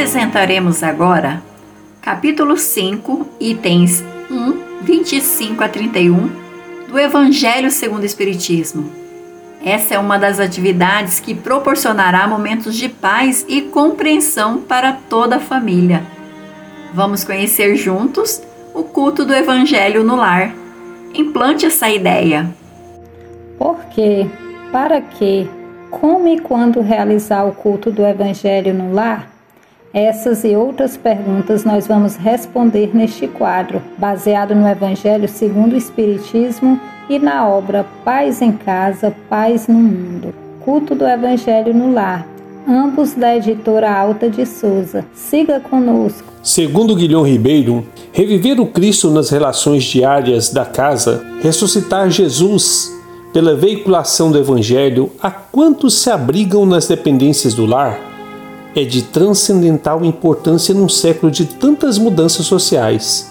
Apresentaremos agora capítulo 5, itens 1, 25 a 31 do Evangelho segundo o Espiritismo. Essa é uma das atividades que proporcionará momentos de paz e compreensão para toda a família. Vamos conhecer juntos o culto do Evangelho no lar. Implante essa ideia. Por quê? Para quê? Como e quando realizar o culto do Evangelho no lar? Essas e outras perguntas nós vamos responder neste quadro, baseado no Evangelho segundo o Espiritismo e na obra Paz em Casa, Paz no Mundo. Culto do Evangelho no Lar, ambos da editora Alta de Souza. Siga conosco. Segundo Guilhom Ribeiro, reviver o Cristo nas relações diárias da casa, ressuscitar Jesus pela veiculação do Evangelho a quantos se abrigam nas dependências do lar, é de transcendental importância num século de tantas mudanças sociais.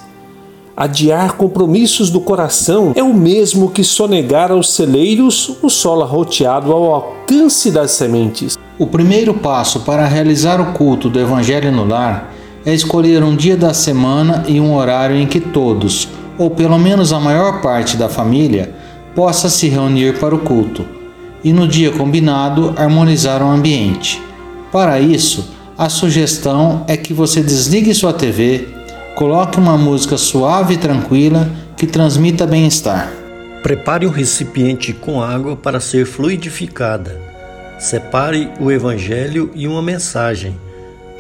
Adiar compromissos do coração é o mesmo que sonegar aos celeiros o solo arroteado ao alcance das sementes. O primeiro passo para realizar o culto do Evangelho no lar é escolher um dia da semana e um horário em que todos, ou pelo menos a maior parte da família, possa se reunir para o culto, e no dia combinado harmonizar o ambiente. Para isso, a sugestão é que você desligue sua TV, coloque uma música suave e tranquila que transmita bem-estar. Prepare um recipiente com água para ser fluidificada. Separe o Evangelho e uma mensagem.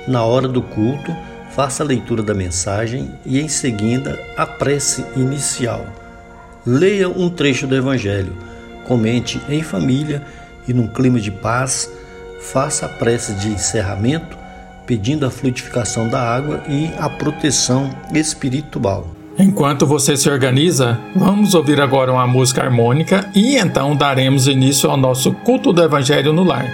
Na hora do culto, faça a leitura da mensagem e, em seguida, a prece inicial. Leia um trecho do Evangelho, comente em família e, num clima de paz, faça a prece de encerramento, pedindo a fluidificação da água e a proteção espiritual. Enquanto você se organiza, vamos ouvir agora uma música harmônica e então daremos início ao nosso culto do Evangelho no lar.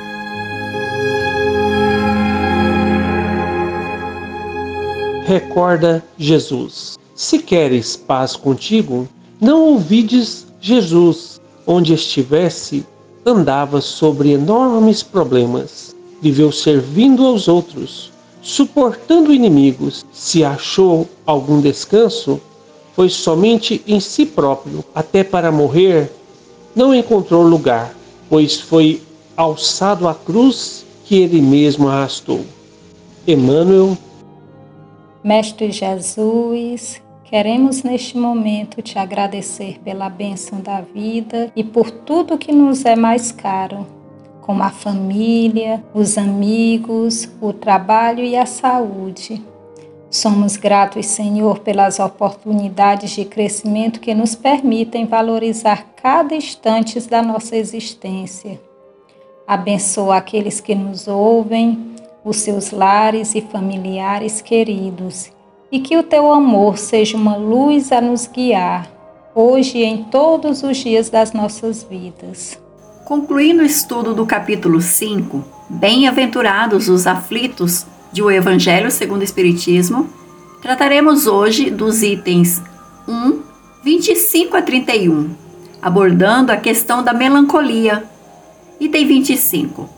Recorda Jesus. Se queres paz contigo, não ouvides Jesus. Onde estivesse, andava sobre enormes problemas. Viveu servindo aos outros, suportando inimigos. Se achou algum descanso, foi somente em si próprio. Até para morrer, não encontrou lugar, pois foi alçado à cruz que ele mesmo arrastou. Emmanuel. Mestre Jesus, Queremos neste momento te agradecer pela bênção da vida e por tudo que nos é mais caro, como a família, os amigos, o trabalho e a saúde. Somos gratos, Senhor, pelas oportunidades de crescimento que nos permitem valorizar cada instante da nossa existência. Abençoa aqueles que nos ouvem, os seus lares e familiares queridos e que o teu amor seja uma luz a nos guiar, hoje e em todos os dias das nossas vidas. Concluindo o estudo do capítulo 5, Bem-aventurados os aflitos de O Evangelho segundo o Espiritismo, trataremos hoje dos itens 1, 25 a 31, abordando a questão da melancolia. Item 25.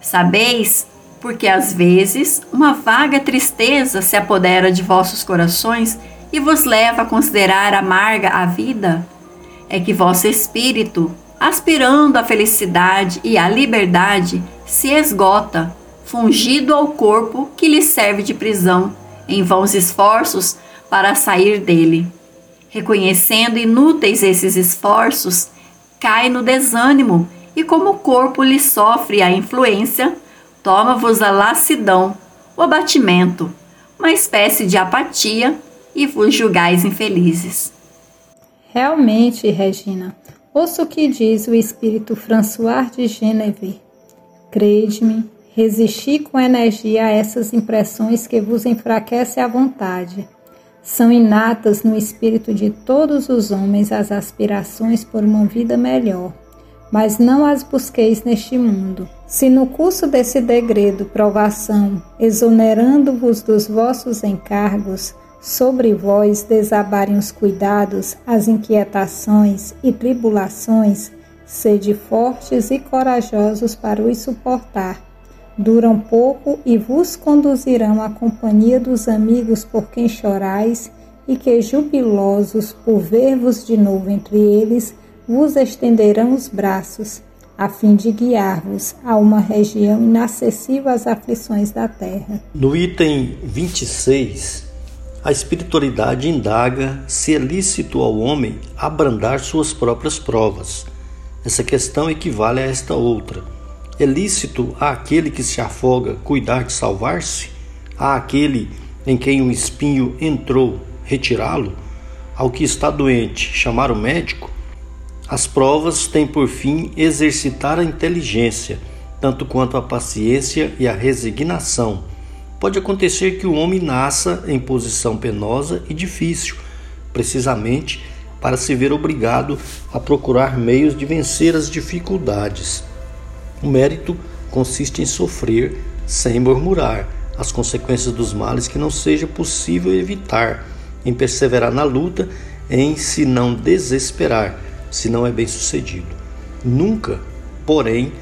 Sabeis porque às vezes uma vaga tristeza se apodera de vossos corações e vos leva a considerar amarga a vida? É que vosso espírito, aspirando à felicidade e à liberdade, se esgota, fungido ao corpo que lhe serve de prisão, em vãos esforços para sair dele. Reconhecendo inúteis esses esforços, cai no desânimo e, como o corpo lhe sofre a influência, toma-vos a lassidão, o abatimento, uma espécie de apatia, e vos julgais infelizes. Realmente, Regina, ouço o que diz o espírito François de Geneve. Crede-me, resisti com energia a essas impressões que vos enfraquecem a vontade. São inatas no espírito de todos os homens as aspirações por uma vida melhor mas não as busqueis neste mundo. Se no curso desse degredo provação, exonerando-vos dos vossos encargos, sobre vós desabarem os cuidados, as inquietações e tribulações, sede fortes e corajosos para os suportar. duram pouco e vos conduzirão à companhia dos amigos por quem chorais, e que, jubilosos por ver-vos de novo entre eles, vos estenderão os braços, a fim de guiar-vos a uma região inacessível às aflições da terra. No item 26, a espiritualidade indaga se é lícito ao homem abrandar suas próprias provas. Essa questão equivale a esta outra. É lícito àquele que se afoga cuidar de salvar-se? A aquele em quem um espinho entrou retirá-lo? Ao que está doente chamar o médico? As provas têm por fim exercitar a inteligência, tanto quanto a paciência e a resignação. Pode acontecer que o homem nasça em posição penosa e difícil, precisamente para se ver obrigado a procurar meios de vencer as dificuldades. O mérito consiste em sofrer sem murmurar as consequências dos males que não seja possível evitar, em perseverar na luta, em se não desesperar se não é bem sucedido. Nunca, porém,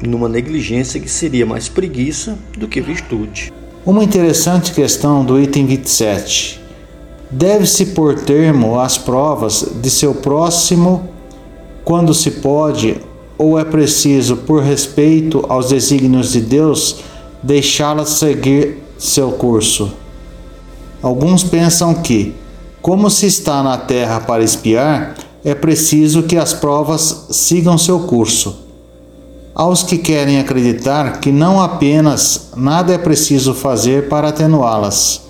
numa negligência que seria mais preguiça do que virtude. Uma interessante questão do item 27. Deve-se pôr termo às provas de seu próximo quando se pode, ou é preciso, por respeito aos desígnios de Deus, deixá-las seguir seu curso? Alguns pensam que, como se está na terra para espiar, é preciso que as provas sigam seu curso. Aos que querem acreditar que não apenas nada é preciso fazer para atenuá-las,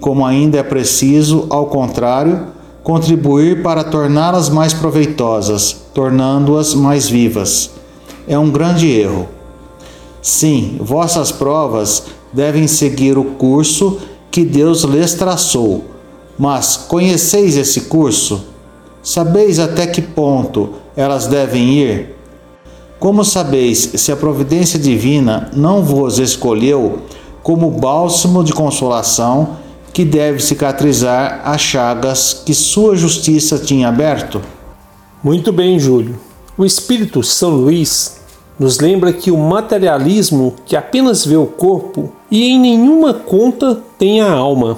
como ainda é preciso, ao contrário, contribuir para torná-las mais proveitosas, tornando-as mais vivas. É um grande erro. Sim, vossas provas devem seguir o curso que Deus lhes traçou. Mas conheceis esse curso? Sabeis até que ponto elas devem ir? Como sabeis se a providência divina não vos escolheu como bálsamo de consolação que deve cicatrizar as chagas que sua justiça tinha aberto? Muito bem, Júlio. O Espírito São Luís nos lembra que o materialismo que apenas vê o corpo e em nenhuma conta tem a alma.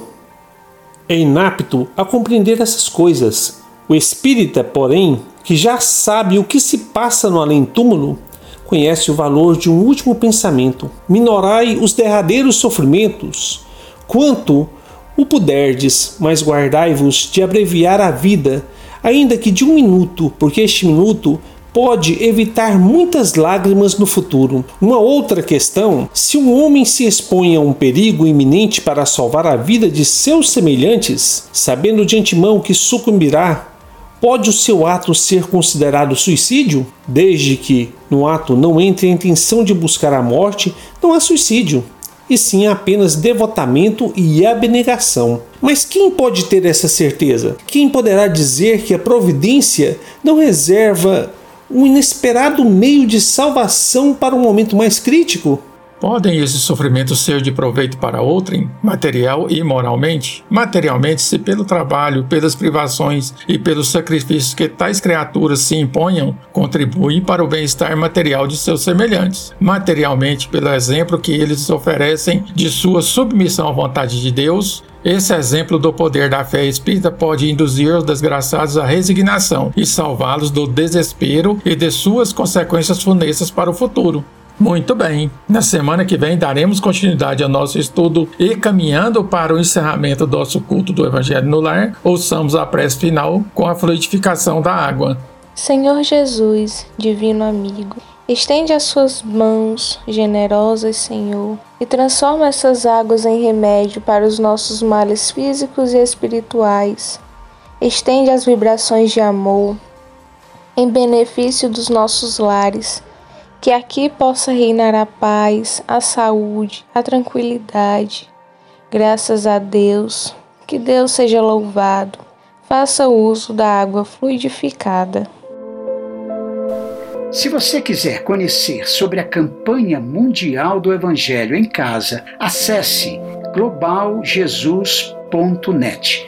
É inapto a compreender essas coisas o espírita, porém, que já sabe o que se passa no além-túmulo, conhece o valor de um último pensamento. Minorai os derradeiros sofrimentos, quanto o puderdes, mas guardai-vos de abreviar a vida, ainda que de um minuto, porque este minuto pode evitar muitas lágrimas no futuro. Uma outra questão: se um homem se expõe a um perigo iminente para salvar a vida de seus semelhantes, sabendo de antemão que sucumbirá, Pode o seu ato ser considerado suicídio? Desde que no ato não entre a intenção de buscar a morte, não há suicídio, e sim apenas devotamento e abnegação. Mas quem pode ter essa certeza? Quem poderá dizer que a providência não reserva um inesperado meio de salvação para um momento mais crítico? Podem esses sofrimentos ser de proveito para outrem, material e moralmente? Materialmente, se pelo trabalho, pelas privações e pelos sacrifícios que tais criaturas se imponham, contribuem para o bem-estar material de seus semelhantes. Materialmente, pelo exemplo que eles oferecem de sua submissão à vontade de Deus, esse exemplo do poder da fé espírita pode induzir os desgraçados à resignação e salvá-los do desespero e de suas consequências funestas para o futuro. Muito bem. Na semana que vem daremos continuidade ao nosso estudo e caminhando para o encerramento do nosso culto do Evangelho no Lar, ouçamos a prece final com a fluidificação da água. Senhor Jesus, divino amigo, estende as suas mãos generosas, Senhor, e transforma essas águas em remédio para os nossos males físicos e espirituais. Estende as vibrações de amor em benefício dos nossos lares que aqui possa reinar a paz, a saúde, a tranquilidade. Graças a Deus, que Deus seja louvado. Faça uso da água fluidificada. Se você quiser conhecer sobre a campanha mundial do Evangelho em casa, acesse globaljesus.net